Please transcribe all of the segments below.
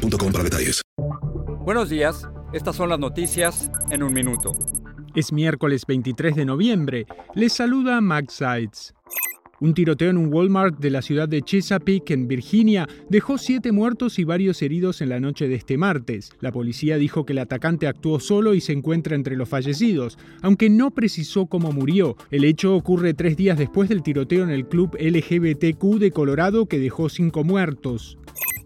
boostmobile.com para detalles. Buenos días, estas son las noticias en un minuto. Es miércoles 23 de noviembre. Les saluda Max Sides. Un tiroteo en un Walmart de la ciudad de Chesapeake, en Virginia, dejó siete muertos y varios heridos en la noche de este martes. La policía dijo que el atacante actuó solo y se encuentra entre los fallecidos, aunque no precisó cómo murió. El hecho ocurre tres días después del tiroteo en el club LGBTQ de Colorado que dejó cinco muertos.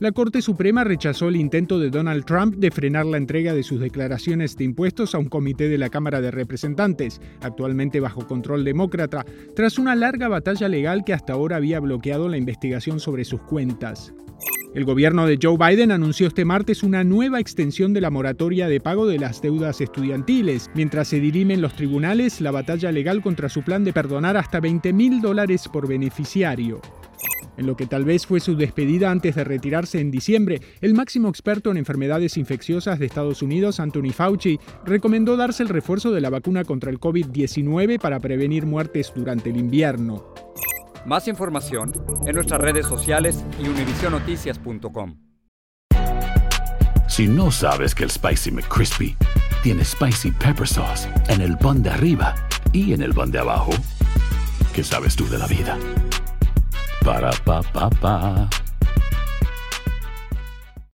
La Corte Suprema rechazó el intento de Donald Trump de frenar la entrega de sus declaraciones de impuestos a un comité de la Cámara de Representantes, actualmente bajo control demócrata, tras una larga batalla legal que hasta ahora había bloqueado la investigación sobre sus cuentas. El gobierno de Joe Biden anunció este martes una nueva extensión de la moratoria de pago de las deudas estudiantiles, mientras se dirimen los tribunales la batalla legal contra su plan de perdonar hasta 20 mil dólares por beneficiario. En lo que tal vez fue su despedida antes de retirarse en diciembre, el máximo experto en enfermedades infecciosas de Estados Unidos, Anthony Fauci, recomendó darse el refuerzo de la vacuna contra el COVID-19 para prevenir muertes durante el invierno. Más información en nuestras redes sociales y univisionoticias.com. Si no sabes que el Spicy McCrispy tiene Spicy Pepper Sauce en el pan de arriba y en el pan de abajo, ¿qué sabes tú de la vida? Ba-da-ba-ba-ba